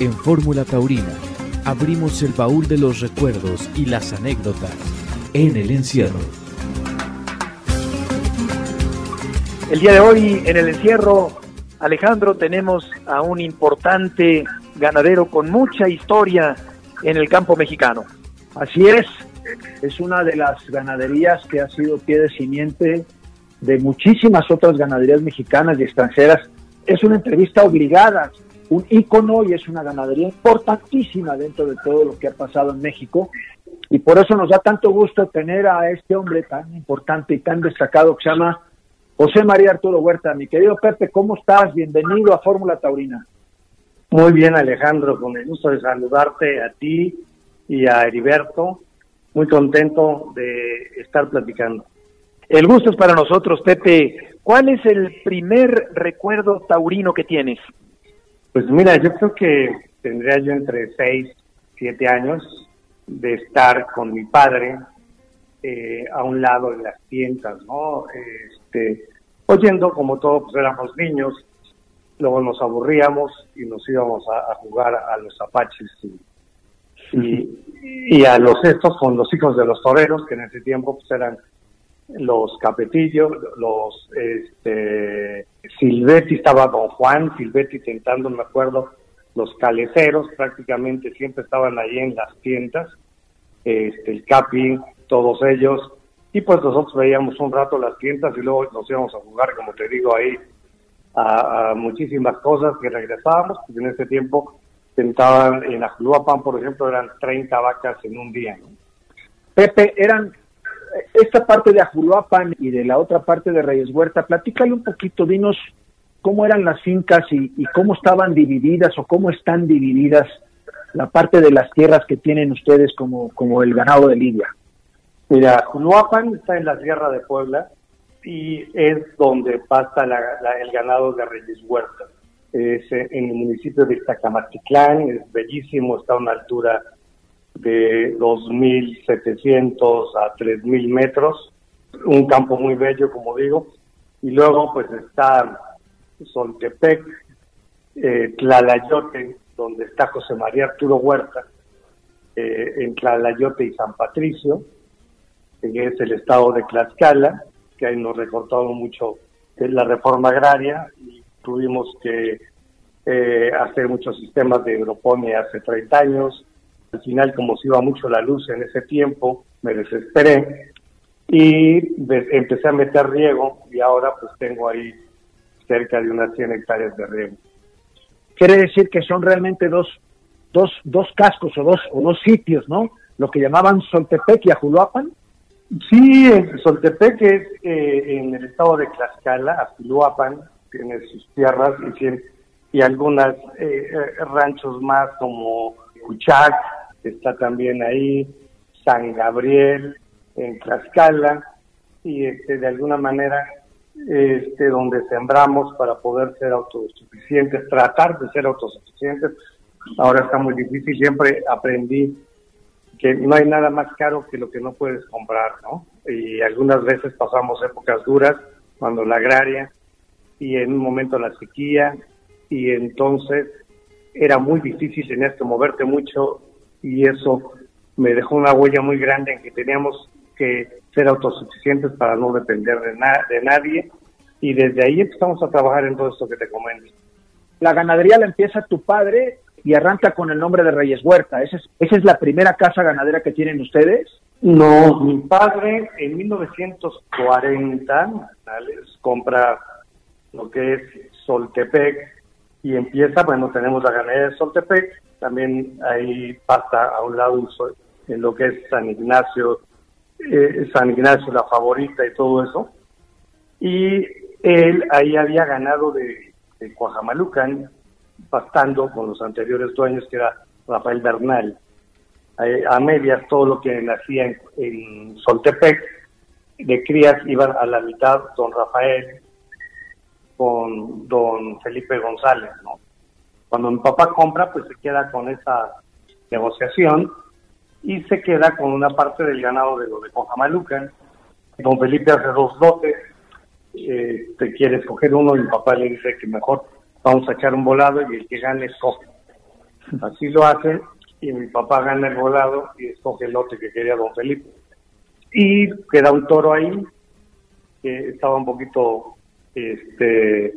En Fórmula Taurina abrimos el baúl de los recuerdos y las anécdotas en el encierro. El día de hoy en el encierro, Alejandro, tenemos a un importante ganadero con mucha historia en el campo mexicano. Así es, es una de las ganaderías que ha sido pie de simiente de muchísimas otras ganaderías mexicanas y extranjeras. Es una entrevista obligada un ícono y es una ganadería importantísima dentro de todo lo que ha pasado en México. Y por eso nos da tanto gusto tener a este hombre tan importante y tan destacado que se llama José María Arturo Huerta. Mi querido Pepe, ¿cómo estás? Bienvenido a Fórmula Taurina. Muy bien, Alejandro, con el gusto de saludarte a ti y a Heriberto. Muy contento de estar platicando. El gusto es para nosotros, Pepe. ¿Cuál es el primer recuerdo taurino que tienes? Pues mira, yo creo que tendría yo entre 6, 7 años de estar con mi padre eh, a un lado de las tiendas, ¿no? Este, oyendo como todos pues éramos niños, luego nos aburríamos y nos íbamos a, jugar a los apaches y, y, a los estos con los hijos de los toreros, que en ese tiempo pues eran los Capetillos, los este, Silvetti, estaba Don Juan, Silvetti tentando, me acuerdo, los caleceros prácticamente siempre estaban ahí en las tiendas, este, el Capi, todos ellos, y pues nosotros veíamos un rato las tiendas y luego nos íbamos a jugar, como te digo, ahí a, muchísimas cosas que regresábamos, porque en ese tiempo tentaban, en Ajuluapan, por ejemplo, eran 30 vacas en un día. Pepe, eran esta parte de Ajuluapan y de la otra parte de Reyes Huerta, platícale un poquito, dinos cómo eran las fincas y, cómo estaban divididas o cómo están divididas la parte de las tierras que tienen ustedes como, como el ganado de Lidia. Mira, Ajuluapan está en la Sierra de Puebla y es donde pasa el ganado de Reyes Huerta. Es en el municipio de Tacamatitlán, es bellísimo, está a una altura de 2.700 a 3.000 metros, un campo muy bello, como digo, y luego pues está Soltepec, eh, Tlalayote, donde está José María Arturo Huerta, eh, en Tlalayote y San Patricio, que es el estado de Tlaxcala, que ahí nos recortaron mucho la reforma agraria. Y tuvimos que eh, hacer muchos sistemas de hidroponía hace 30 años, al final, como se iba mucho la luz en ese tiempo, me desesperé y empecé a meter riego y ahora pues tengo ahí cerca de unas 100 hectáreas de riego. Quiere decir que son realmente dos, dos, dos cascos o dos, o dos sitios, ¿no? Lo que llamaban Soltepec y Ajuluapan. Sí, Soltepec es eh, en el estado de Tlaxcala, Ajuluapan tiene sus tierras y, y algunas eh, eh, ranchos más como Cuchac, está también ahí, San Gabriel, en Tlaxcala, y este, de alguna manera este, donde sembramos para poder ser autosuficientes, tratar de ser autosuficientes. Ahora está muy difícil, siempre aprendí que no hay nada más caro que lo que no puedes comprar, ¿no? Y algunas veces pasamos épocas duras, cuando la agraria, y en un momento la sequía, y entonces era muy difícil, tenías que moverte mucho y eso me dejó una huella muy grande en que teníamos que ser autosuficientes para no depender de, de nadie y desde ahí empezamos a trabajar en todo esto que te comento. La ganadería la empieza tu padre y arranca con el nombre de Reyes Huerta. ¿Esa es, ¿Esa es la primera casa ganadera que tienen ustedes? No, mi padre en 1940 compra lo que es Soltepec y empieza, bueno, tenemos la ganadería de Soltepec, también ahí pasa a un lado en lo que es San Ignacio, eh, San Ignacio la favorita y todo eso. Y él ahí había ganado de, de Coajamalucan, pastando con los anteriores dueños, que era Rafael Bernal. A, medias todo lo que nacía en, en Soltepec, de crías iban a la mitad don Rafael con don Felipe González, ¿no? Cuando mi papá compra, pues se queda con esa negociación y se queda con una parte del ganado de lo de Cojamalucan. Don Felipe hace dos lotes, eh, te quiere escoger uno y mi papá le dice que mejor vamos a echar un volado y el que gane escoge. Así lo hacen y mi papá gana el volado y escoge el lote que quería don Felipe. Y queda un toro ahí que estaba un poquito, este,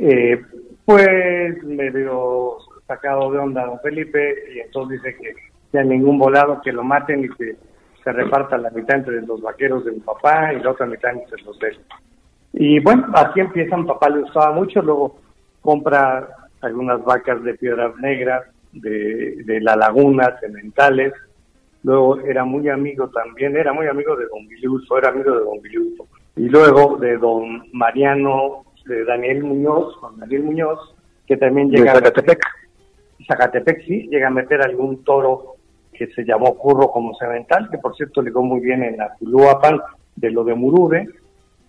eh, pues medio sacado de onda don Felipe y entonces dice que ya ningún volado que lo maten y que se reparta la mitad entre los vaqueros de mi papá y la otra mitad entre los de él. Y bueno, así empieza, mi papá le gustaba mucho, luego compra algunas vacas de piedras negras, de, de la laguna, cementales, luego era muy amigo también, era muy amigo de don Biliuso, era amigo de don Biliuso, y luego de don Mariano, de Daniel Muñoz, con Daniel Muñoz, que también llega a Zacatepec. Zacatepec sí, llega a meter algún toro que se llamó Curro como cemental, que por cierto ligó muy bien en la Culuapan de lo de Murude,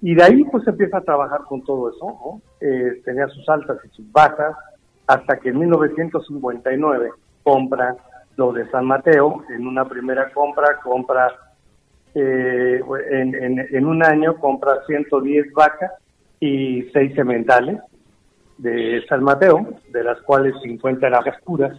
y de ahí pues empieza a trabajar con todo eso, ¿no? Eh, tenía sus altas y sus bajas, hasta que en 1959 compra lo de San Mateo, en una primera compra compra, eh, en, en, un año compra 110 vacas y 6 sementales de San Mateo, de las cuales 50 eran puras,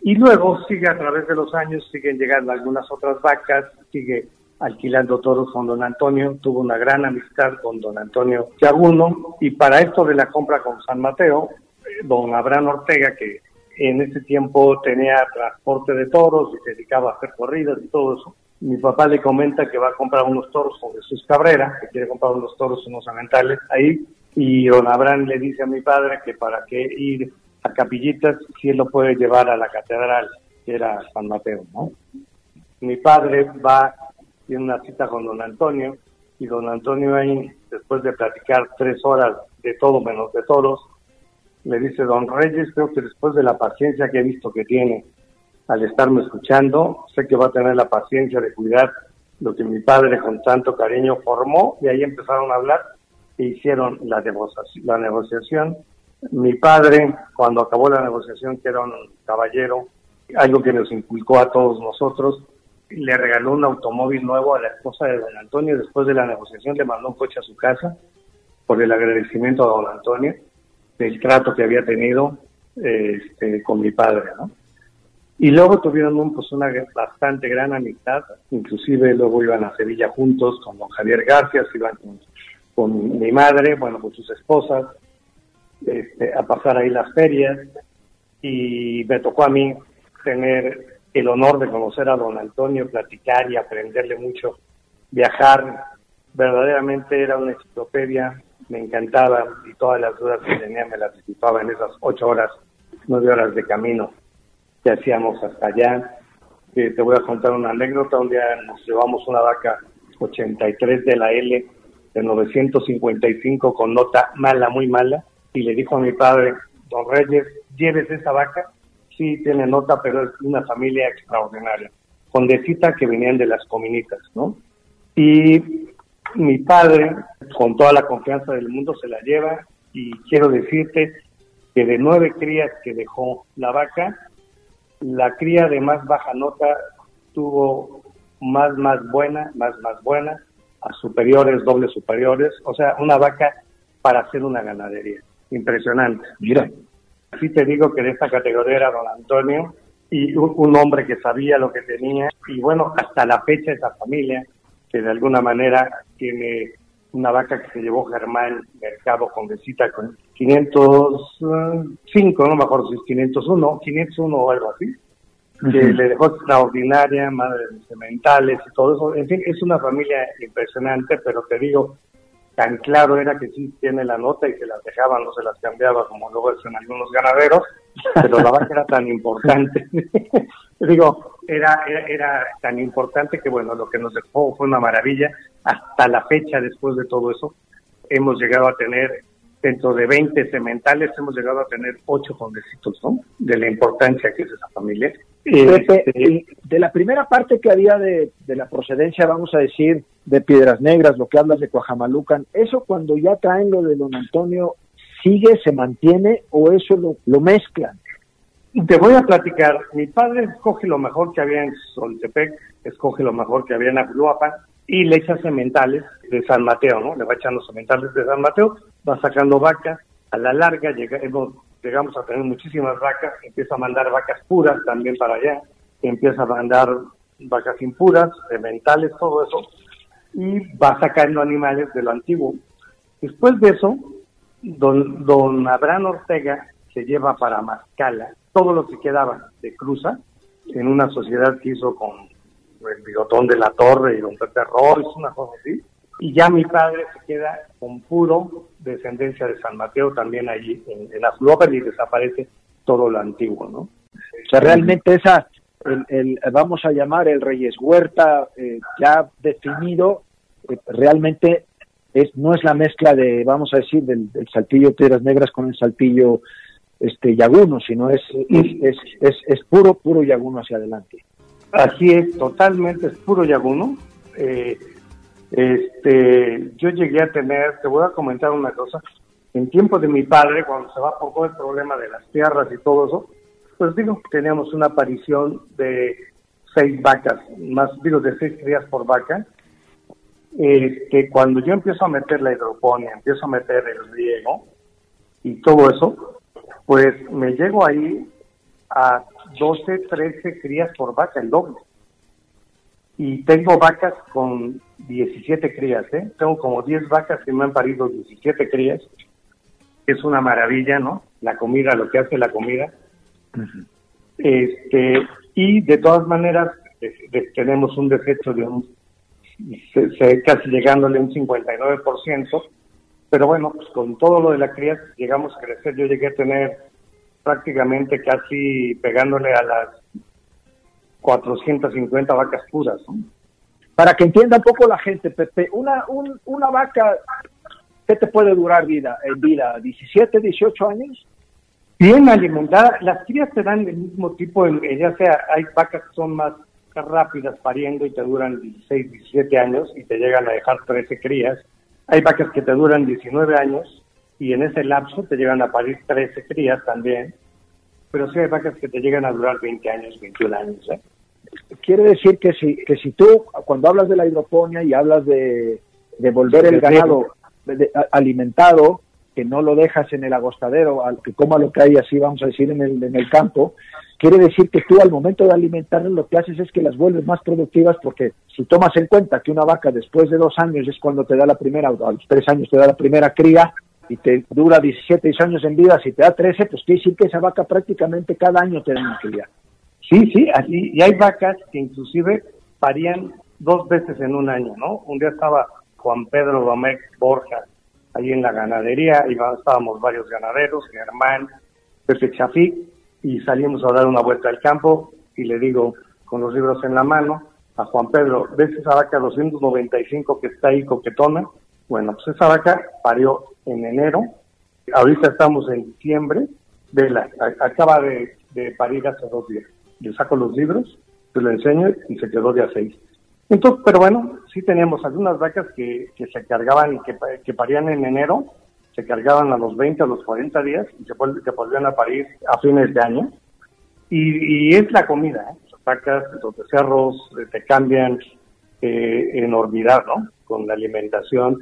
y luego sigue a través de los años, siguen llegando algunas otras vacas, sigue alquilando toros con don Antonio, tuvo una gran amistad con don Antonio Chaguno, y para esto de la compra con San Mateo, don Abraham Ortega, que en ese tiempo tenía transporte de toros y dedicaba a hacer corridas y todo eso. Mi papá le comenta que va a comprar unos toros con Jesús Cabrera, que quiere comprar unos toros, unos amentales ahí, y don Abraham le dice a mi padre que para qué ir a Capillitas si él lo puede llevar a la catedral, que era San Mateo, ¿no? Mi padre va, tiene una cita con don Antonio, y don Antonio ahí, después de platicar tres horas de todo menos de toros, le dice don Reyes, creo que después de la paciencia que he visto que tiene al estarme escuchando, sé que va a tener la paciencia de cuidar lo que mi padre con tanto cariño formó y ahí empezaron a hablar e hicieron la negociación. Mi padre, cuando acabó la negociación, que era un caballero, algo que nos inculcó a todos nosotros, le regaló un automóvil nuevo a la esposa de don Antonio. Después de la negociación le mandó un coche a su casa por el agradecimiento a don Antonio del trato que había tenido este, con mi padre, ¿no? Y luego tuvieron un, pues una bastante gran amistad, inclusive luego iban a Sevilla juntos con don Javier García, iban con, mi madre, bueno, con sus esposas, este, a pasar ahí las ferias, y me tocó a mí tener el honor de conocer a don Antonio, platicar y aprenderle mucho, viajar, verdaderamente era una enciclopedia, me encantaba y todas las dudas que tenía me las disipaba en esas ocho horas, nueve horas de camino que hacíamos hasta allá. Eh, te voy a contar una anécdota. Un día nos llevamos una vaca 83 de la L de 955 con nota mala, muy mala, y le dijo a mi padre, don Reyes, lleves esa vaca. Sí, tiene nota, pero es una familia extraordinaria. Condecita que venían de las cominitas, ¿no? Y mi padre, con toda la confianza del mundo, se la lleva y quiero decirte que de nueve crías que dejó la vaca, la cría de más baja nota tuvo más, más buena, más, más buena, a superiores, dobles superiores, o sea, una vaca para hacer una ganadería. Impresionante. Mira, sí te digo que de esta categoría era don Antonio y un, un hombre que sabía lo que tenía y bueno, hasta la fecha esa familia que de alguna manera tiene una vaca que se llevó Germán Mercado con visita con 505, no me acuerdo si es 501, 501 o algo así, que le dejó extraordinaria, madre de sementales y todo eso. En fin, es una familia impresionante, pero te digo, tan claro era que sí tiene la nota y se las dejaba, no se las cambiaba como luego en algunos ganaderos, pero la vaca era tan importante. digo, era, era, tan importante que, bueno, lo que nos dejó fue una maravilla. Hasta la fecha, después de todo eso, hemos llegado a tener, dentro de 20 sementales, hemos llegado a tener 8 condecitos, ¿no? De la importancia que es esa familia. Pepe, este, de la primera parte que había de, de, la procedencia, vamos a decir, de Piedras Negras, lo que hablas de Coajamalucan, ¿eso cuando ya traen lo de don Antonio, sigue, se mantiene o eso lo, lo mezclan? Te voy a platicar. Mi padre escoge lo mejor que había en Soltepec, escoge lo mejor que había en Aculuapan y le echa sementales de San Mateo, ¿no? Le va echando sementales de San Mateo, va sacando vacas. A la larga llega, hemos llegamos a tener muchísimas vacas, empieza a mandar vacas puras también para allá, empieza a mandar vacas impuras, mentales, todo eso, y va sacando animales de lo antiguo. Después de eso, don, don Abraham Ortega se lleva para Mascala todo lo que quedaba de cruza en una sociedad que hizo con el bigotón de la torre y don Pepe una cosa así. Y ya mi padre se queda con puro descendencia de San Mateo también allí en, en y desaparece todo lo antiguo, ¿no? O sea, realmente esa, el, vamos a llamar el Reyes Huerta eh, ya definido, eh, realmente es, no es la mezcla de, vamos a decir, del, saltillo Piedras Negras con el saltillo este Yaguno, sino es, es, es, es, puro, puro Yaguno hacia adelante. Así es, totalmente es puro Yaguno. Eh, este, yo llegué a tener, te voy a comentar una cosa, en tiempo de mi padre, cuando se va por todo el problema de las tierras y todo eso, pues digo, teníamos una aparición de seis vacas, más digo, de seis crías por vaca, que cuando yo empiezo a meter la hidroponía, empiezo a meter el riego y todo eso, pues me llego ahí a 12, 13 crías por vaca, el doble. Y tengo vacas con 17 crías, ¿eh? Tengo como 10 vacas que me han parido 17 crías. Es una maravilla, ¿no? La comida, lo que hace la comida. Este, y de todas maneras, tenemos un defecto de un, casi llegándole un 59%, pero bueno, pues con todo lo de la cría llegamos a crecer. Yo llegué a tener prácticamente casi pegándole a las 450 vacas puras. Para que entienda un poco la gente, Pepe, una, una vaca, ¿qué te puede durar vida en vida? ¿17, 18 años? Bien alimentada, las crías te dan el mismo tipo, ya sea hay vacas que son más rápidas pariendo y te duran 16, 17 años y te llegan a dejar 13 crías. Hay vacas que te duran 19 años y en ese lapso te llegan a parir 13 crías también. Pero sí hay vacas que te llegan a durar 20 años, 21 años. ¿eh? Quiere decir que si, que si tú, cuando hablas de la hidroponía y hablas de, de volver el ganado alimentado, que no lo dejas en el agostadero, al que coma lo que hay así, vamos a decir, en el, en el campo, quiere decir que tú al momento de alimentarlas lo que haces es que las vuelves más productivas porque si tomas en cuenta que una vaca después de dos años es cuando te da la primera, a los tres años te da la primera cría y te dura 17 años en vida, si te da 13, pues quiere decir que esa vaca prácticamente cada año te da una cría. Sí, sí, así, y hay vacas que inclusive parían dos veces en un año, ¿no? Un día estaba Juan Pedro Domecq Borja ahí en la ganadería, y estábamos varios ganaderos, Germán, Pepe Chafí, y salimos a dar una vuelta al campo y le digo, con los libros en la mano, a Juan Pedro, ¿ves esa vaca 295 que está ahí coquetona? Bueno, pues esa vaca parió en enero, ahorita estamos en diciembre, de la, acaba de, parir hace dos días. Le saco los libros, te lo enseño y se quedó de a seis. Entonces, pero bueno, sí teníamos algunas vacas que, que se cargaban y que, que, parían en enero, se cargaban a los 20, a los 40 días y se, volvían a parir a fines de año. Y, es la comida, ¿eh? Las vacas, los becerros eh, te cambian eh, enormidad, ¿no? Con la alimentación.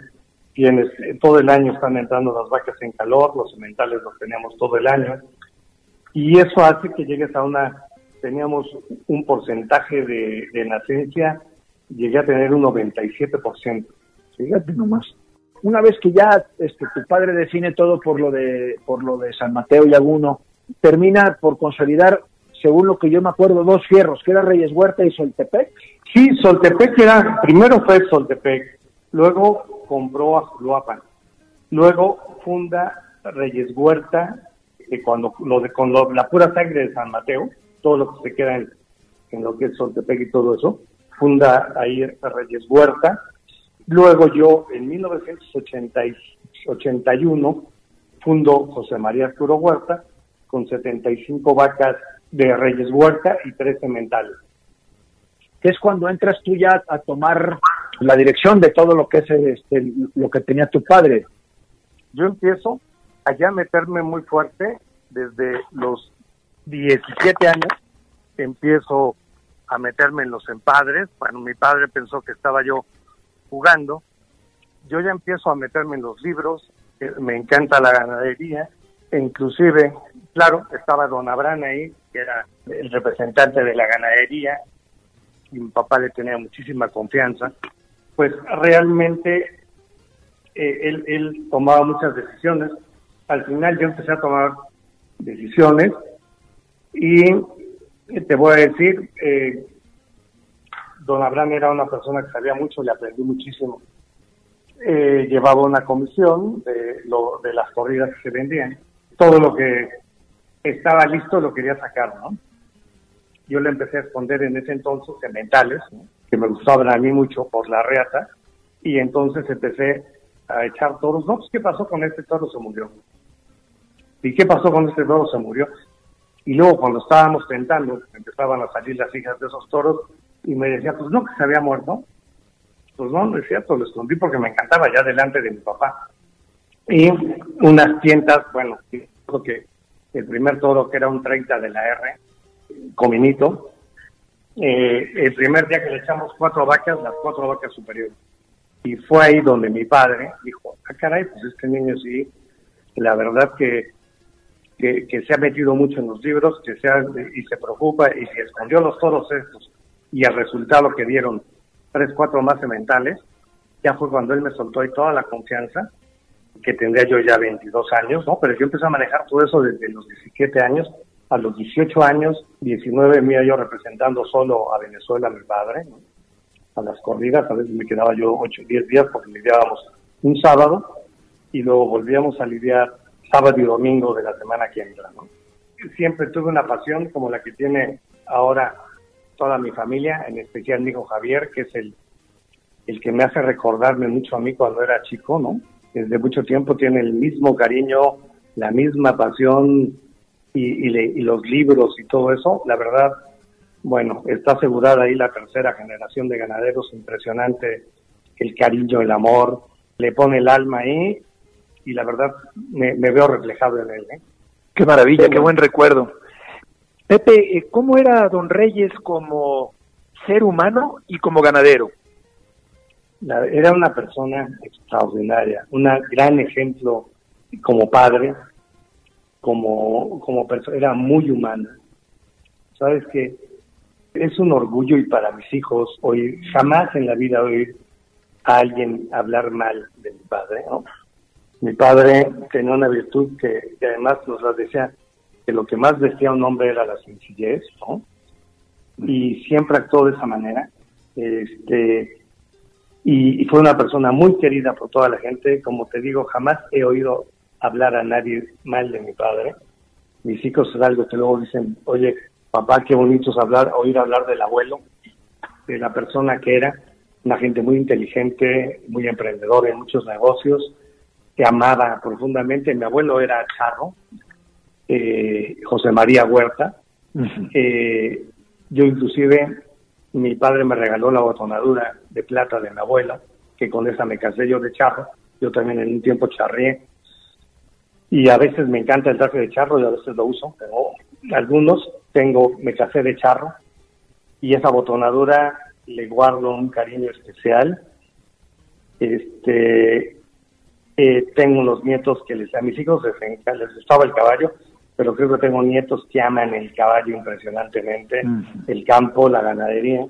Tienes, eh, todo el año están entrando las vacas en calor, los sementales los tenemos todo el año. Y eso hace que llegues a una, teníamos un porcentaje de, de nacencia llegué a tener un 97%. Fíjate nomás. Una vez que ya este, tu padre define todo por lo de por lo de San Mateo y Aguno, termina por consolidar, según lo que yo me acuerdo, dos fierros, que era Reyes Huerta y Soltepec. Sí, Soltepec era, primero fue Soltepec, luego compró a Juluapan, luego funda Reyes Huerta, que cuando lo de, con la pura sangre de San Mateo, todo lo que se queda en, en lo que es Soltepec y todo eso, funda ahí Reyes Huerta. Luego yo, en 1981, fundo José María Arturo Huerta con 75 vacas de Reyes Huerta y tres sementales. Que es cuando entras tú ya a tomar la dirección de todo lo que es este, lo que tenía tu padre. Yo empiezo allá a meterme muy fuerte desde los 17 años. Empiezo a meterme en los empadres. Bueno, mi padre pensó que estaba yo jugando. Yo ya empiezo a meterme en los libros, me encanta la ganadería, E inclusive, claro, estaba don Abraham ahí, que era el representante de la ganadería, y mi papá le tenía muchísima confianza, pues realmente eh, él, él tomaba muchas decisiones. Al final yo empecé a tomar decisiones y te voy a decir, eh, don Abraham era una persona que sabía mucho, le aprendí muchísimo. Eh, llevaba una comisión de, lo, de las corridas que se vendían. Todo lo que estaba listo lo quería sacar, ¿no? Yo le empecé a esconder en ese entonces mentales, que me gustaban a mí mucho por la reata, y entonces empecé a echar toros. No, pues, ¿qué pasó con este toro? Se murió. ¿Y qué pasó con este toro? Se murió. Y luego cuando estábamos tentando, empezaban a salir las hijas de esos toros, y me decía, pues no, que se había muerto. Pues no, no es cierto, lo escondí porque me encantaba ya delante de mi papá. Y unas tientas, bueno, creo que el primer toro que era un 30 de la R, Cominito, eh, el primer día que le echamos cuatro vacas, las cuatro vacas superiores. Y fue ahí donde mi padre dijo, ah, caray, pues este niño sí, la verdad que, que, que se ha metido mucho en los libros, que se y se preocupa, y se escondió los toros estos, y el resultado que dieron tres, cuatro más sementales, ya fue cuando él me soltó ahí toda la confianza, que tendría yo ya 22 años, ¿no? Pero yo empecé a manejar todo eso desde los 17 años, a los 18 años, 19 me yo representando solo a Venezuela, a mi padre, a las corridas, a veces me quedaba yo 8 o 10 días porque lidiábamos un sábado y luego volvíamos a lidiar sábado y domingo de la semana que entra, ¿no? Siempre tuve una pasión como la que tiene ahora toda mi familia, en especial mi hijo Javier, que es el, el que me hace recordarme mucho a mí cuando era chico, ¿no? Desde mucho tiempo tiene el mismo cariño, la misma pasión y, y, los libros y todo eso. La verdad, bueno, está asegurada ahí la tercera generación de ganaderos, impresionante el cariño, el amor, le pone el alma ahí y la verdad me, veo reflejado en él. ¿eh? Qué maravilla, qué buen recuerdo. Pepe, eh, ¿cómo era Don Reyes como ser humano y como ganadero? era una persona extraordinaria, un gran ejemplo como padre, como, como persona, era muy humana. Sabes que es un orgullo y para mis hijos hoy, jamás en la vida oír a alguien hablar mal de mi padre. Mi padre tenía una virtud que, que además nos la decía que lo que más decía un hombre era la sencillez, ¿no? Y siempre actuó de esa manera. Este, y, fue una persona muy querida por toda la gente. Como te digo, jamás he oído hablar a nadie mal de mi padre. Mis hijos es algo que luego dicen, oye, papá, qué bonito es hablar, oír hablar del abuelo, de la persona que era, una gente muy inteligente, muy emprendedora en muchos negocios, que amaba profundamente. Mi abuelo era charro, eh, José María Huerta. Eh, yo inclusive, mi padre me regaló la botonadura de plata de mi abuela, que con esa me casé yo de charro. Yo también en un tiempo charré. Y a veces me encanta el traje de charro y a veces lo uso, pero algunos tengo, me casé de charro y esa botonadura le guardo un cariño especial. Este, eh, tengo unos nietos que les, a mis hijos les, les gustaba el caballo pero creo que tengo nietos que aman el caballo impresionantemente, el campo, la ganadería,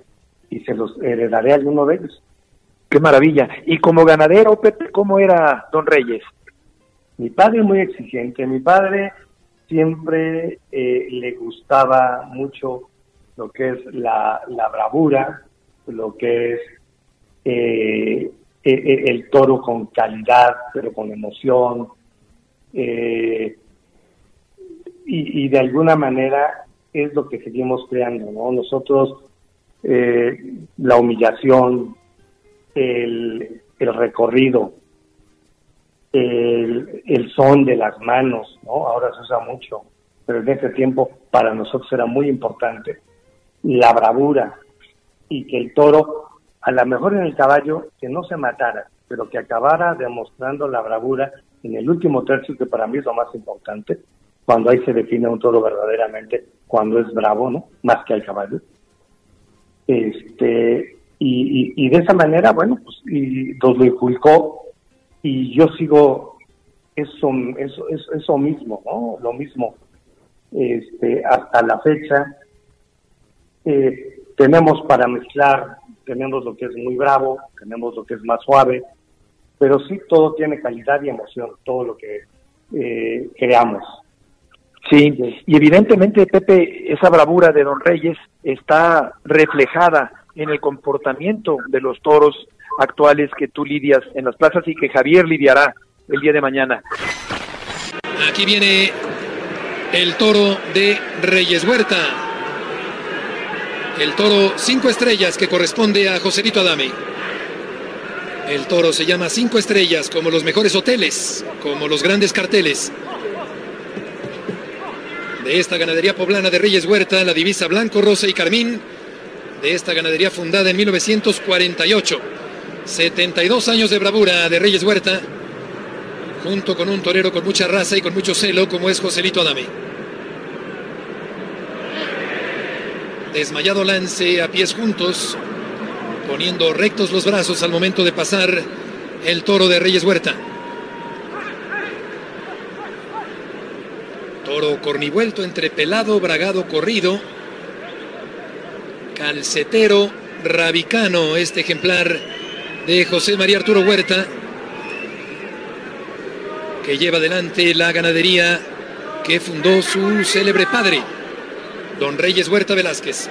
y se los heredaré a alguno de ellos. Qué maravilla. Y como ganadero, Pepe, ¿cómo era Don Reyes? Mi padre muy exigente, mi padre siempre eh, le gustaba mucho lo que es la, bravura, lo que es eh, e, e, el toro con calidad, pero con emoción. Eh, y, de alguna manera es lo que seguimos creando, ¿no? Nosotros, eh, la humillación, el, el recorrido, el, el, son de las manos, ¿no? Ahora se usa mucho, pero en ese tiempo para nosotros era muy importante. La bravura y que el toro, a lo mejor en el caballo, que no se matara, pero que acabara demostrando la bravura en el último tercio, que para mí es lo más importante, cuando ahí se define un toro verdaderamente, cuando es bravo, ¿no? Más que al caballo. Este, y, de esa manera, bueno, pues y nos lo inculcó y yo sigo eso, eso, eso, eso mismo, ¿no? Lo mismo este, hasta la fecha. Eh, tenemos para mezclar, tenemos lo que es muy bravo, tenemos lo que es más suave, pero sí todo tiene calidad y emoción, todo lo que eh, creamos. Sí, y evidentemente, Pepe, esa bravura de Don Reyes está reflejada en el comportamiento de los toros actuales que tú lidias en las plazas y que Javier lidiará el día de mañana. Aquí viene el toro de Reyes Huerta. El toro cinco estrellas que corresponde a Joselito Adame. El toro se llama cinco estrellas como los mejores hoteles, como los grandes carteles. De esta ganadería poblana de Reyes Huerta, la divisa blanco, rosa y carmín. De esta ganadería fundada en 1948. 72 años de bravura de Reyes Huerta junto con un torero con mucha raza y con mucho celo como es Joselito Adame. Desmayado lance a pies juntos, poniendo rectos los brazos al momento de pasar el toro de Reyes Huerta. Toro cornivuelto entre pelado, bragado, corrido. Calcetero, rabicano, este ejemplar de José María Arturo Huerta que lleva adelante la ganadería que fundó su célebre padre, don Reyes Huerta Velázquez.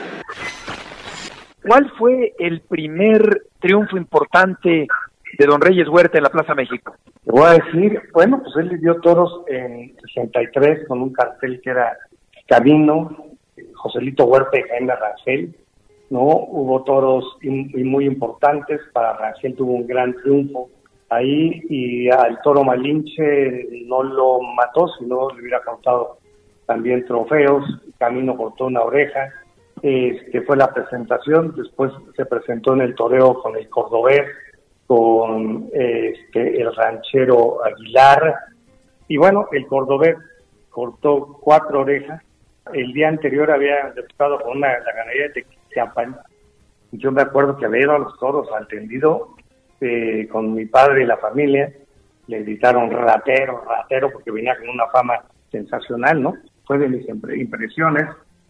¿Cuál fue el primer triunfo importante de don Reyes Huerta en la Plaza México? Te voy a decir, bueno, pues él le dio toros en 63 con un cartel que era Camino, Joselito Huerta y Jaime Rangel, ¿no? Hubo toros muy importantes, para Rangel tuvo un gran triunfo, ahí y al toro Malinche no lo mató, sino le hubiera causado también trofeos, Camino cortó una oreja, este fue la presentación, después se presentó en el toreo con el cordobés, con este, el ranchero Aguilar, y bueno, el cordobés cortó cuatro orejas, el día anterior había debutado con una la ganadería de Chiapan, yo me acuerdo que había ido a los toros al tendido este, con mi padre y la familia, le gritaron ratero, ratero, porque venía con una fama sensacional, ¿no? Fue de mis impresiones.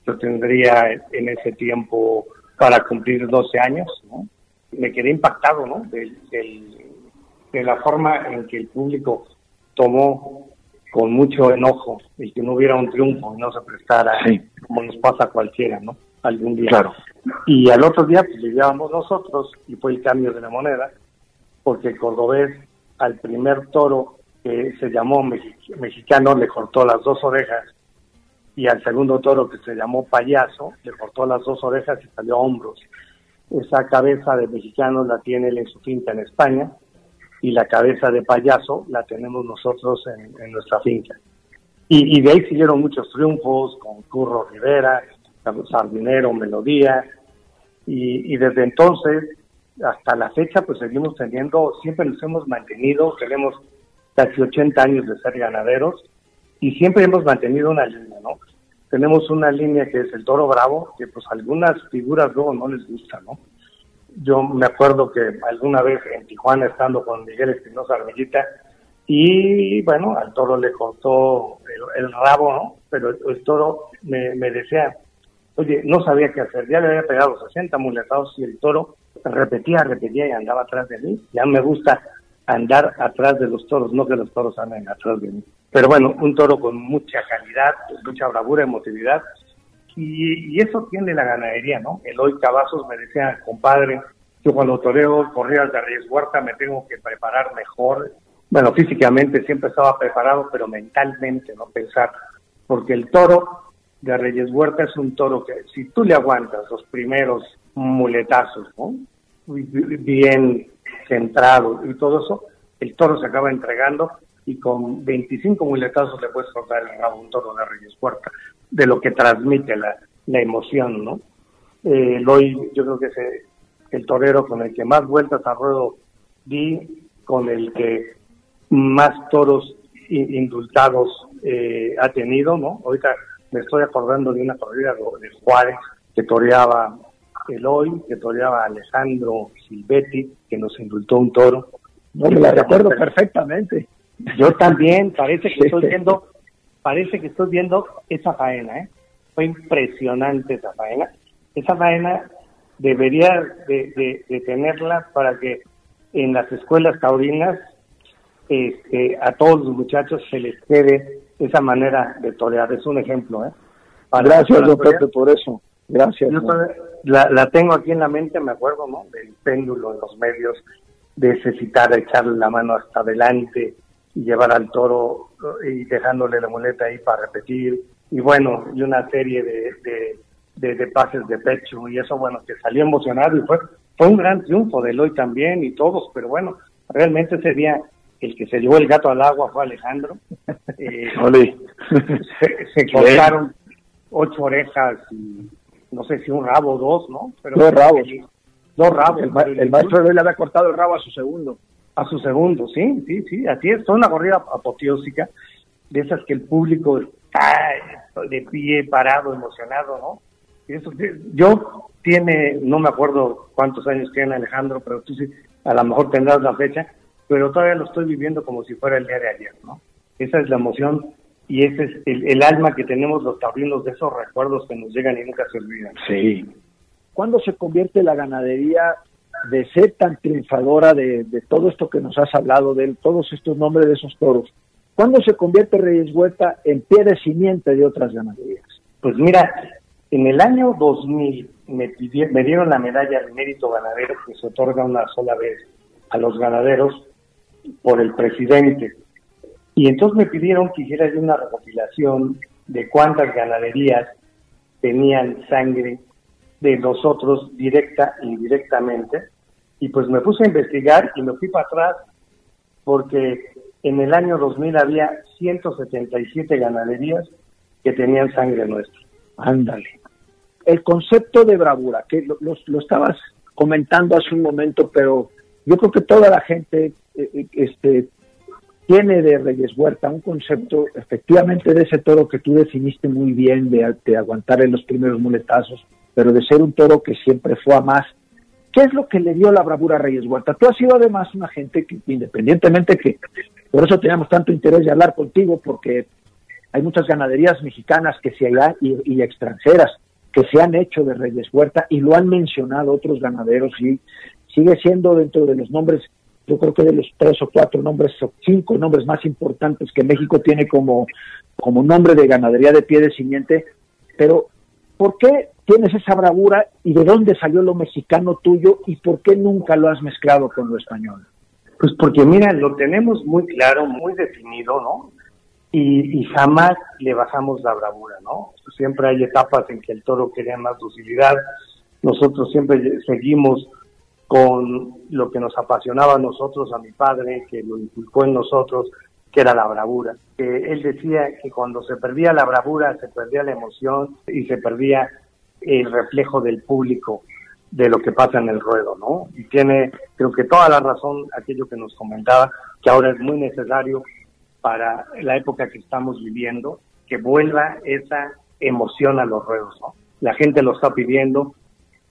Yo tendría en ese tiempo para cumplir 12 años, ¿no? Me quedé impactado, ¿no? De, de la forma en que el público tomó con mucho enojo el que no hubiera un triunfo y no se prestara como nos pasa a cualquiera, ¿no? Algún día. Claro. Y al otro día pues llevábamos nosotros y fue el cambio de la moneda porque el cordobés al primer toro que se llamó mexicano le cortó las dos orejas y al segundo toro que se llamó payaso le cortó las dos orejas y salió a hombros. Esa cabeza de mexicano la tiene él en su finca en España y la cabeza de payaso la tenemos nosotros en, nuestra finca. Y, de ahí siguieron muchos triunfos con Curro Rivera, Sardinero, Melodía, y, y desde entonces hasta la fecha pues seguimos teniendo, siempre nos hemos mantenido, tenemos casi 80 años de ser ganaderos y siempre hemos mantenido una línea, ¿no? Tenemos una línea que es el toro bravo, que pues algunas figuras luego no les gusta, ¿no? Yo me acuerdo que alguna vez en Tijuana estando con Miguel Espinosa Armillita y bueno, al toro le cortó el, rabo, ¿no? Pero el, toro me, me decía, oye, no sabía qué hacer, ya le había pegado 60 muletados y el toro repetía, repetía y andaba atrás de mí. Ya me gusta andar atrás de los toros, no que los toros anden atrás de mí. Pero bueno, un toro con mucha calidad, mucha bravura, emotividad. Y, eso tiene la ganadería, ¿no? Eloy Cavazos me decía, compadre, yo cuando toreo corridas de Reyes Huerta me tengo que preparar mejor. Bueno, físicamente siempre estaba preparado, pero mentalmente, no pensar. Porque el toro de Reyes Huerta es un toro que si tú le aguantas los primeros muletazos, ¿no? bien centrado y todo eso, el toro se acaba entregando y con 25 muletazos le puedes cortar el rabo a un toro de Reyes Puerta, de lo que transmite la, la emoción, ¿no? Eh, hoy yo creo que es el torero con el que más vueltas a ruedo di, con el que más toros indultados eh, ha tenido, ¿no? Ahorita me estoy acordando de una corrida de Juárez que toreaba Eloy, que toreaba Alejandro Silvetti, que nos indultó un toro. No, me la recuerdo perfectamente. Yo también, parece que estoy viendo, parece que estoy viendo esa faena, ¿eh? Fue impresionante esa faena. Esa faena debería de, de, tenerla para que en las escuelas taurinas este, a todos los muchachos se les quede esa manera de torear. Es un ejemplo, ¿eh? Gracias, don Pepe, por eso. Gracias. la, la tengo aquí en la mente, me acuerdo, ¿no? Del péndulo en los medios, de necesitar echarle la mano hasta adelante y llevar al toro y dejándole la muleta ahí para repetir. Y bueno, y una serie de, de, de, pases de pecho. Y eso, bueno, que salió emocionado y fue, fue un gran triunfo de Eloy también y todos. Pero bueno, realmente ese día el que se llevó el gato al agua fue Alejandro. Eh, se, se cortaron ocho orejas y no sé si un rabo o dos, ¿no? Pero dos rabos. Dos rabos. El, maestro le había cortado el rabo a su segundo. A su segundo, sí, sí, sí, así es. Fue una corrida apoteósica de esas que el público está de pie, parado, emocionado, ¿no? Y eso, yo tiene, no me acuerdo cuántos años tiene Alejandro, pero tú sí, a lo mejor tendrás la fecha, pero todavía lo estoy viviendo como si fuera el día de ayer, ¿no? Esa es la emoción y ese es el, alma que tenemos los taurinos de esos recuerdos que nos llegan y nunca se olvidan. Sí. ¿Cuándo se convierte la ganadería de ser tan triunfadora de, todo esto que nos has hablado, de todos estos nombres de esos toros? ¿Cuándo se convierte Reyes Huerta en pie de simiente de otras ganaderías? Pues mira, en el año 2000 me, me dieron la medalla de mérito ganadero que se otorga una sola vez a los ganaderos por el presidente y entonces me pidieron que hiciera una recopilación de cuántas ganaderías tenían sangre de nosotros directa e indirectamente. Y pues me puse a investigar y me fui para atrás porque en el año 2000 había 177 ganaderías que tenían sangre nuestra. Ándale. El concepto de bravura, que lo, lo, estabas comentando hace un momento, pero yo creo que toda la gente eh, eh, este, tiene de Reyes Huerta un concepto efectivamente de ese toro que tú definiste muy bien, de, aguantar en los primeros muletazos, pero de ser un toro que siempre fue a más. ¿Qué es lo que le dio la bravura a Reyes Huerta? Tú has sido además una gente que, independientemente que, por eso teníamos tanto interés de hablar contigo, porque hay muchas ganaderías mexicanas que se hay y, y extranjeras que se han hecho de Reyes Huerta y lo han mencionado otros ganaderos y sigue siendo dentro de los nombres yo creo que de los tres o cuatro nombres o cinco nombres más importantes que México tiene como, como nombre de ganadería de pie de simiente, pero ¿por qué tienes esa bravura y de dónde salió lo mexicano tuyo y por qué nunca lo has mezclado con lo español? Pues porque mira, lo tenemos muy claro, muy definido, ¿no? Y, jamás le bajamos la bravura, ¿no? Siempre hay etapas en que el toro quería más docilidad, nosotros siempre seguimos con lo que nos apasionaba a nosotros, a mi padre, que lo inculcó en nosotros, que era la bravura. él decía que cuando se perdía la bravura, se perdía la emoción y se perdía el reflejo del público de lo que pasa en el ruedo, ¿no? Y tiene, creo que toda la razón aquello que nos comentaba, que ahora es muy necesario para la época que estamos viviendo, que vuelva esa emoción a los ruedos, ¿no? La gente lo está pidiendo,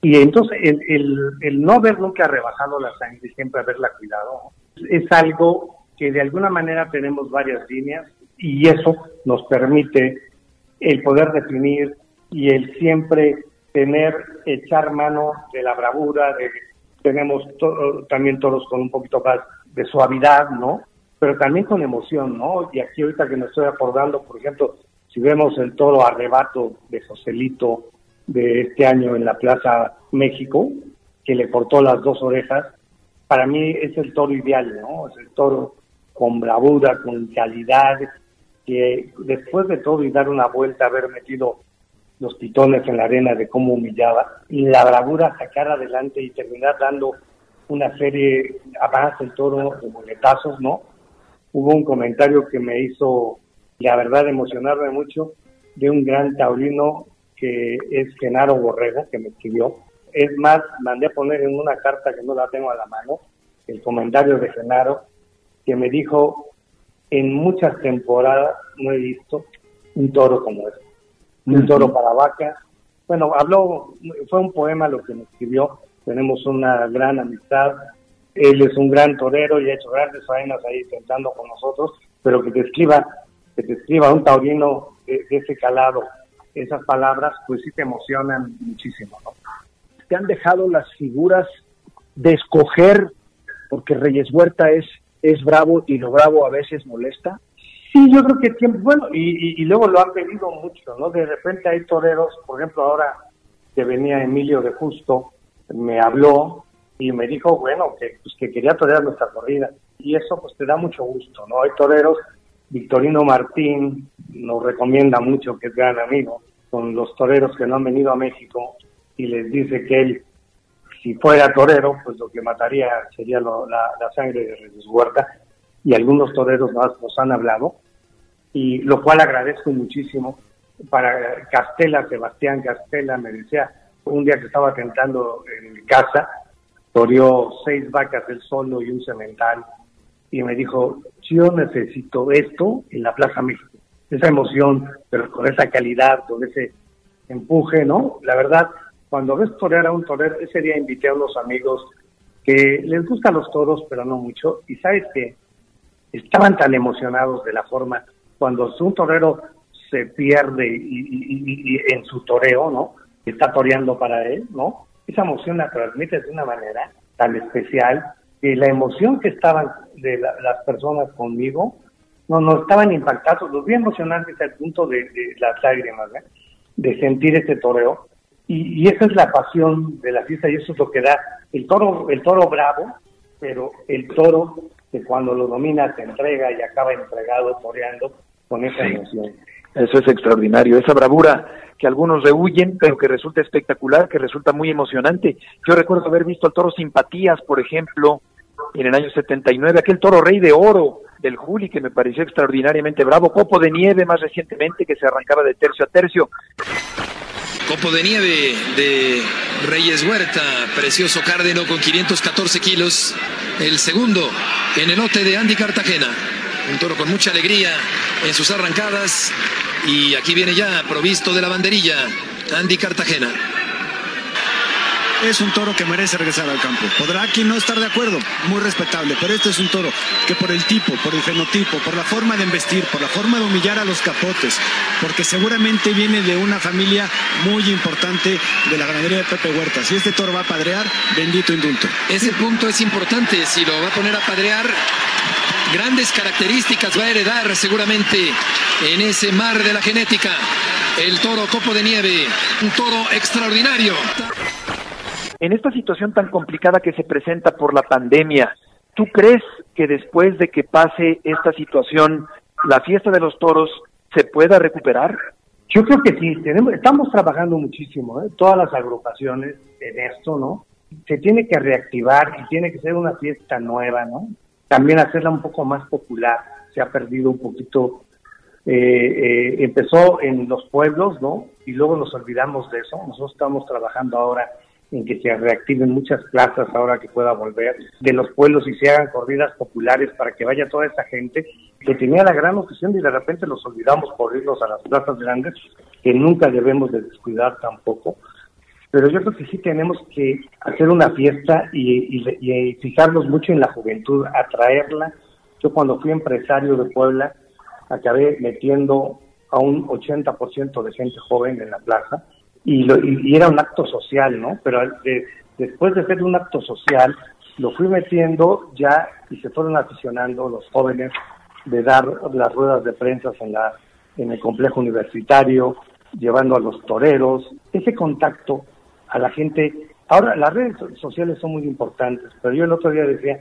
y entonces el, el, el, no haber nunca rebajado la sangre, siempre haberla cuidado, es algo que de alguna manera tenemos varias líneas y eso nos permite el poder definir y el siempre tener, echar mano de la bravura, de, tenemos también todos con un poquito más de suavidad, ¿no? Pero también con emoción, ¿no? Y aquí ahorita que me estoy acordando, por ejemplo, si vemos el toro arrebato de Joselito de este año en la Plaza México, que le cortó las dos orejas, para mí es el toro ideal, ¿no? Es el toro con bravura, con calidad, que después de todo y dar una vuelta, haber metido los titones en la arena de cómo humillaba, y la bravura sacar adelante y terminar dando una serie, atrás el toro de boletazos, ¿no? Hubo un comentario que me hizo, la verdad, emocionarme mucho, de un gran taurino que es Genaro Borrego, que me escribió. Es más, mandé a poner en una carta que no la tengo a la mano, el comentario de Genaro, que me dijo, en muchas temporadas no he visto un toro como este, un toro para vaca. Bueno, habló, fue un poema lo que me escribió, tenemos una gran amistad él es un gran torero y ha hecho grandes faenas ahí sentando con nosotros, pero que te escriba, que te escriba un taurino de, ese calado, esas palabras, pues sí te emocionan muchísimo, ¿no? Te han dejado las figuras de escoger, porque Reyes Huerta es, es bravo y lo bravo a veces molesta. Sí, yo creo que tiempo, bueno, y, y, luego lo han pedido mucho, ¿no? De repente hay toreros, por ejemplo, ahora que venía Emilio de Justo, me habló y me dijo, bueno, que, pues, que quería torear nuestra corrida. Y eso pues te da mucho gusto, ¿no? Hay toreros, Victorino Martín nos recomienda mucho, que es gran amigo, con los toreros que no han venido a México y les dice que él, si fuera torero, pues lo que mataría sería la, sangre de Jesús Huerta. Y algunos toreros más nos han hablado, y lo cual agradezco muchísimo. Para Castela, Sebastián Castela me decía, un día que estaba tentando en casa, toreó seis vacas el solo y un cemental y me dijo, yo necesito esto en la Plaza México, esa emoción, pero con esa calidad, con ese empuje, ¿no? La verdad, cuando ves torear a un torero, ese día invité a unos amigos que les gustan los toros, pero no mucho, y sabes que estaban tan emocionados de la forma, cuando un torero se pierde y, y en su toreo, ¿no? Está toreando para él, ¿no? esa emoción la transmites de una manera tan especial que la emoción que estaban de las personas conmigo, no, no estaban impactados, los vi emocionantes al punto de, las lágrimas, ¿eh? de sentir ese toreo. Y, esa es la pasión de la fiesta y eso es lo que da el toro, el toro bravo, pero el toro que cuando lo domina se entrega y acaba entregado, toreando con esa emoción. Eso es extraordinario, esa bravura que algunos rehuyen, pero que resulta espectacular, que resulta muy emocionante. Yo recuerdo haber visto al toro Simpatías, por ejemplo, en el año 79, aquel toro rey de oro del Juli que me pareció extraordinariamente bravo, Copo de Nieve más recientemente que se arrancaba de tercio a tercio. Copo de Nieve de Reyes Huerta, precioso cárdeno con 514 kilos, el segundo en el lote de Andy Cartagena. Un toro con mucha alegría en sus arrancadas. Y aquí viene ya, provisto de la banderilla, Andy Cartagena. Es un toro que merece regresar al campo. Podrá aquí no estar de acuerdo, muy respetable, pero este es un toro que por el tipo, por el fenotipo, por la forma de investir, por la forma de humillar a los capotes, porque seguramente viene de una familia muy importante de la ganadería de Pepe Huerta. Si este toro va a padrear, bendito indulto. Ese punto es importante, si lo va a poner a padrear, grandes características va a heredar seguramente en ese mar de la genética. El toro copo de nieve, un toro extraordinario. En esta situación tan complicada que se presenta por la pandemia, ¿tú crees que después de que pase esta situación, la fiesta de los toros se pueda recuperar? Yo creo que sí, tenemos, estamos trabajando muchísimo, ¿eh? todas las agrupaciones en esto, ¿no? Se tiene que reactivar y tiene que ser una fiesta nueva, ¿no? también hacerla un poco más popular. Se ha perdido un poquito, eh, eh, empezó en los pueblos, ¿no? Y luego nos olvidamos de eso. Nosotros estamos trabajando ahora en que se reactiven muchas plazas ahora que pueda volver de los pueblos y se hagan corridas populares para que vaya toda esa gente que tenía la gran ocasión y de repente los olvidamos por irnos a las plazas grandes que nunca debemos de descuidar tampoco pero yo creo que sí tenemos que hacer una fiesta y, fijarnos mucho en la juventud, atraerla. Yo cuando fui empresario de Puebla, acabé metiendo a un 80% de gente joven en la plaza y, era un acto social, ¿no? Pero después de ser un acto social, lo fui metiendo ya y se fueron aficionando los jóvenes de dar las ruedas de prensa en, la, en el complejo universitario, llevando a los toreros. Ese contacto a la gente. Ahora, las redes sociales son muy importantes, pero yo el otro día decía,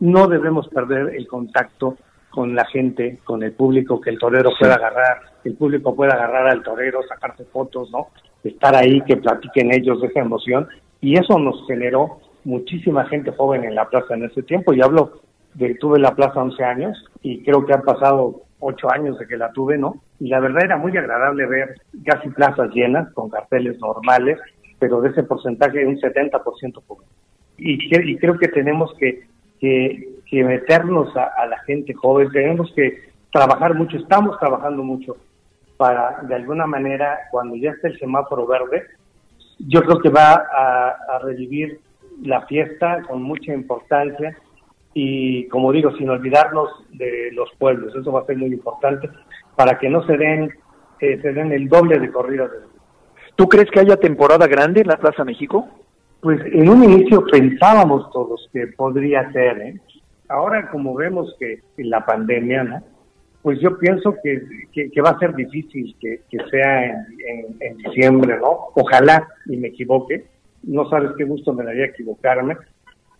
no debemos perder el contacto con la gente, con el público, que el torero pueda agarrar, el público pueda agarrar al torero, sacarse fotos, ¿no? Estar ahí, que platiquen ellos de esa emoción. Y eso nos generó muchísima gente joven en la plaza en ese tiempo. Y hablo de que tuve la plaza 11 años y creo que han pasado 8 años de que la tuve, ¿no? Y la verdad era muy agradable ver casi plazas llenas, con carteles normales, pero de ese porcentaje un 70% pobre. Y, y creo que tenemos que, que, meternos a, la gente joven, tenemos que trabajar mucho, estamos trabajando mucho para, de alguna manera, cuando ya esté el semáforo verde, yo creo que va a, revivir la fiesta con mucha importancia y, como digo, sin olvidarnos de los pueblos. Eso va a ser muy importante para que no se den, eh, se den el doble de corridas. ¿Tú crees que haya temporada grande en la Plaza México? Pues en un inicio pensábamos todos que podría ser, ¿eh? Ahora como vemos que en la pandemia, ¿no? Pues yo pienso que, que, va a ser difícil que, que sea en, en, diciembre, ¿no? Ojalá y me equivoque. No sabes qué gusto me daría equivocarme,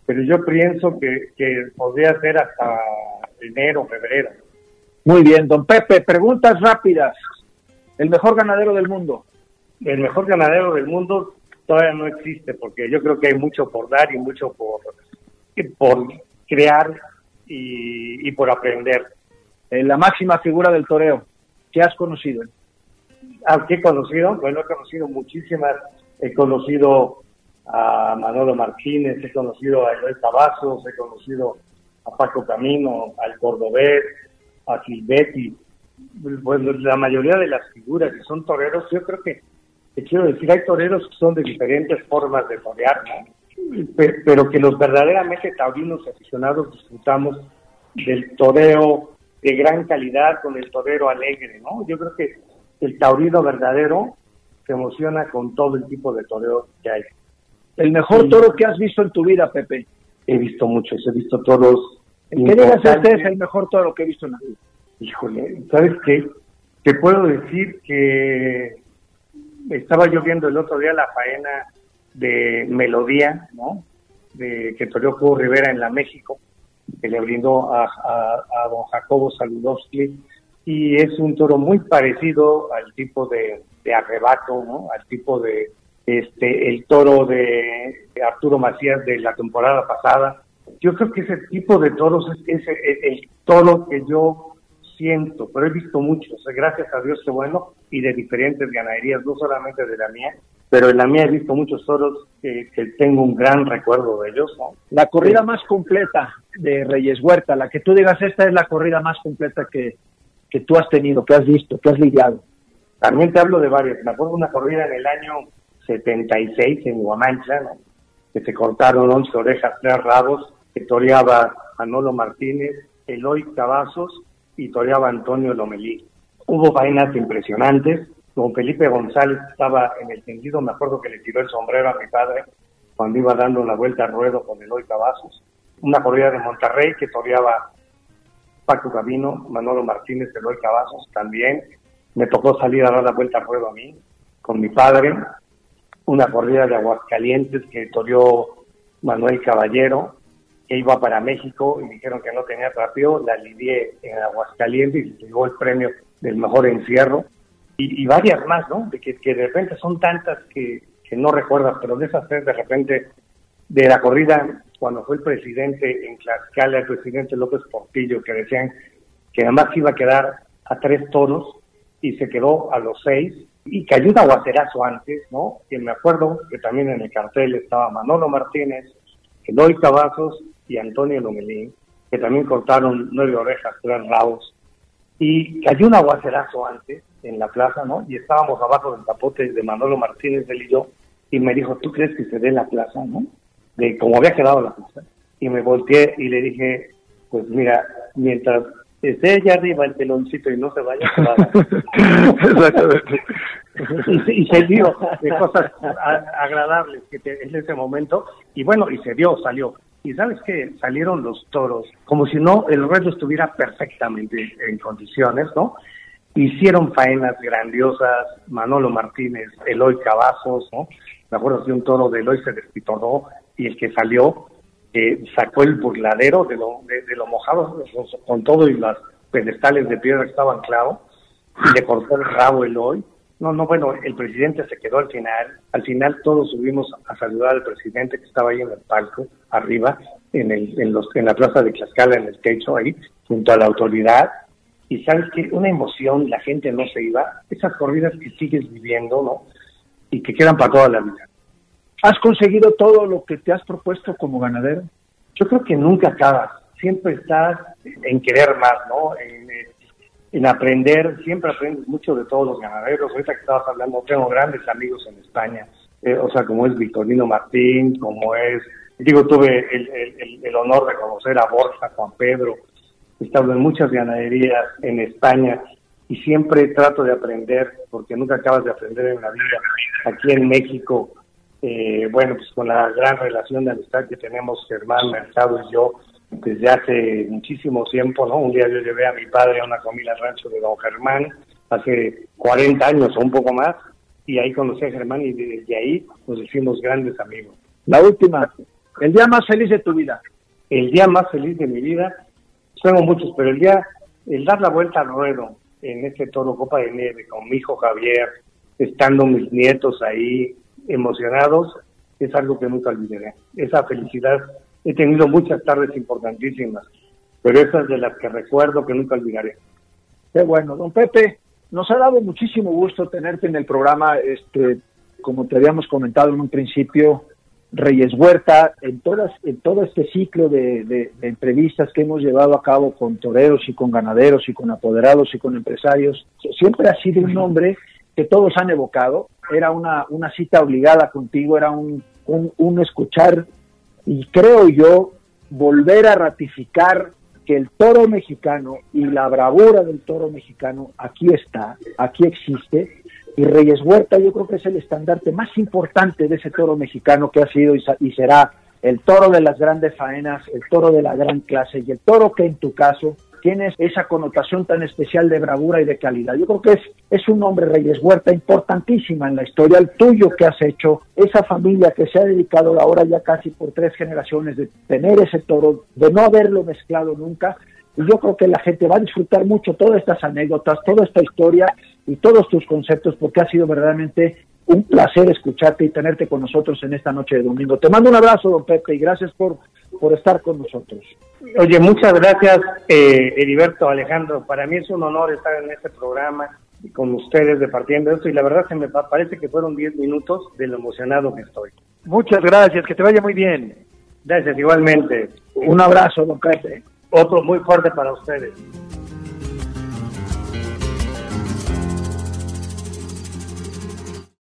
pero yo pienso que, que podría ser hasta enero, febrero. Muy bien, don Pepe, preguntas rápidas. El mejor ganadero del mundo. El mejor ganadero del mundo todavía no existe porque yo creo que hay mucho por dar y mucho por, por crear y, por aprender. Eh, la máxima figura del toreo, ¿qué has conocido? ¿A qué conocido? Bueno, he conocido muchísimas. He conocido a Manolo Martínez, he conocido a Eloy Cavazos, he conocido a Paco Camino, al Cordobés, a Silvetti. Pues la mayoría de las figuras que son toreros, yo creo que, te quiero decir, hay toreros que son de diferentes formas de torear, pero que los verdaderamente taurinos aficionados disfrutamos del toreo de gran calidad con el torero alegre, ¿no? Yo creo que el taurino verdadero se emociona con todo el tipo de toreo que hay. El mejor toro que has visto en tu vida, Pepe. He visto muchos, he visto toros. ¿Qué digas este es el mejor toro que he visto en la vida? Híjole, ¿sabes qué? Te puedo decir que estaba yo viendo el otro día la faena de Melodía, ¿no? De que toreó Hugo Rivera en la México, que le brindó a, a, don Jacobo Saludowski, y es un toro muy parecido al tipo de, arrebato, ¿no? Al tipo de, este, el toro de, Arturo Macías de la temporada pasada. Yo creo que ese tipo de toros es, el, toro que yo siento, pero he visto muchos, gracias a Dios que bueno, y de diferentes ganaderías, no solamente de la mía, pero en la mía he visto muchos toros que, tengo un gran recuerdo de ellos. La corrida más completa de Reyes Huerta, la que tú digas, esta es la corrida más completa que, que tú has tenido, que has visto, que has lidiado. También te hablo de varias. Me acuerdo de una corrida en el año 76 en Guamancha, que se cortaron 11 orejas, tres rabos, que toreaba Manolo Martínez, Eloy Cavazos y toreaba Antonio Lomelí. Hubo vainas impresionantes. Don Felipe González estaba en el tendido, me acuerdo que le tiró el sombrero a mi padre cuando iba dando una vuelta al ruedo con Eloy Cavazos. Una corrida de Monterrey que toreaba Paco Camino, Manolo Martínez, Eloy Cavazos también. Me tocó salir a dar la vuelta al ruedo a mí, con mi padre una corrida de Aguascalientes que toreó Manuel Caballero, que iba para México y dijeron que no tenía trapeo, la lidié en Aguascalientes y llegó el premio del mejor encierro. Y, varias más, ¿no? De que, de repente son tantas que, que no recuerdas, pero de esas tres de repente, de la corrida, cuando fue el presidente en Tlaxcala, el presidente López Portillo, que decían que además iba a quedar a tres toros y se quedó a los seis, y que ayuda a Guacerazo antes, ¿no? Que me acuerdo que también en el cartel estaba Manolo Martínez, Eloy Cavazos y Antonio Lomelín, que también cortaron nueve orejas, tres rabos, y que ayuda a Guacerazo antes en la plaza, ¿no? Y estábamos abajo del tapote de Manolo Martínez, él y yo, y me dijo, ¿tú crees que se dé la plaza, no? De cómo había quedado la plaza. Y me volteé y le dije, pues mira, mientras esté allá arriba el teloncito y no se vaya, Exactamente. y, se dio de cosas agradables que en ese momento, y bueno, y se dio, salió. Y sabes que salieron los toros, como si no el ruedo estuviera perfectamente en condiciones, ¿no? Hicieron faenas grandiosas, Manolo Martínez, Eloy Cavazos, ¿no? Me acuerdo que un toro de Eloy se despitorró y el que salió eh, sacó el burladero de lo, de, lo mojado con todo y las pedestales de piedra que estaban clavos y le cortó el rabo el hoy. No, no, bueno, el presidente se quedó al final. Al final todos subimos a saludar al presidente que estaba ahí en el palco, arriba, en, el, en, los, en la plaza de Tlaxcala, en el techo ahí, junto a la autoridad. Y sabes que una emoción, la gente no se iba. Esas corridas que sigues viviendo, ¿no? Y que quedan para toda la vida. ¿Has conseguido todo lo que te has propuesto como ganadero? Yo creo que nunca acabas. Siempre estás en querer más, ¿no? En, aprender. Siempre aprendes mucho de todos los ganaderos. Ahorita que estabas hablando, tengo grandes amigos en España. Eh, o sea, como es Victorino Martín, como es digo, tuve el, honor de conocer a Borja, Juan Pedro, he estado en muchas ganaderías en España y siempre trato de aprender, porque nunca acabas de aprender en la vida. Aquí en México, eh, bueno, pues con la gran relación de amistad que tenemos Germán Mercado y yo desde hace muchísimo tiempo, ¿no? Un día yo llevé a mi padre a una comida al rancho de don Germán, hace 40 años o un poco más, y ahí conocí a Germán y desde ahí nos hicimos grandes amigos. La última, el día más feliz de tu vida. El día más feliz de mi vida, tengo muchos, pero el día, el dar la vuelta al ruedo en este toro Copa de Nieve con mi hijo Javier, estando mis nietos ahí emocionados, es algo que nunca olvidaré. Esa felicidad, he tenido muchas tardes importantísimas, pero esas de las que recuerdo que nunca olvidaré. Qué bueno, don Pepe, nos ha dado muchísimo gusto tenerte en el programa, este, como te habíamos comentado en un principio, Reyes Huerta, en todas, en todo este ciclo de, entrevistas que hemos llevado a cabo con toreros y con ganaderos y con apoderados y con empresarios, siempre ha sido un nombre que todos han evocado. Era una, una cita obligada contigo, era un, un escuchar y creo yo volver a ratificar que el toro mexicano y la bravura del toro mexicano aquí está, aquí existe, y Reyes Huerta yo creo que es el estandarte más importante de ese toro mexicano que ha sido y, será el toro de las grandes faenas, el toro de la gran clase y el toro que en tu caso tiene esa connotación tan especial de bravura y de calidad. Yo creo que es, es un hombre, Reyes Huerta, importantísima en la historia, el tuyo que has hecho, esa familia que se ha dedicado ahora ya casi por tres generaciones de tener ese toro, de no haberlo mezclado nunca. Y yo creo que la gente va a disfrutar mucho todas estas anécdotas, toda esta historia y todos tus conceptos, porque ha sido verdaderamente un placer escucharte y tenerte con nosotros en esta noche de domingo. Te mando un abrazo, don Pepe, y gracias por, por estar con nosotros. Oye, muchas gracias, eh, Heriberto, Alejandro. Para mí es un honor estar en este programa con ustedes departiendo esto y la verdad se me parece que fueron 10 minutos de lo emocionado que estoy. Muchas gracias, que te vaya muy bien. Gracias, igualmente. Un abrazo, don Pepe. Otro muy fuerte para ustedes.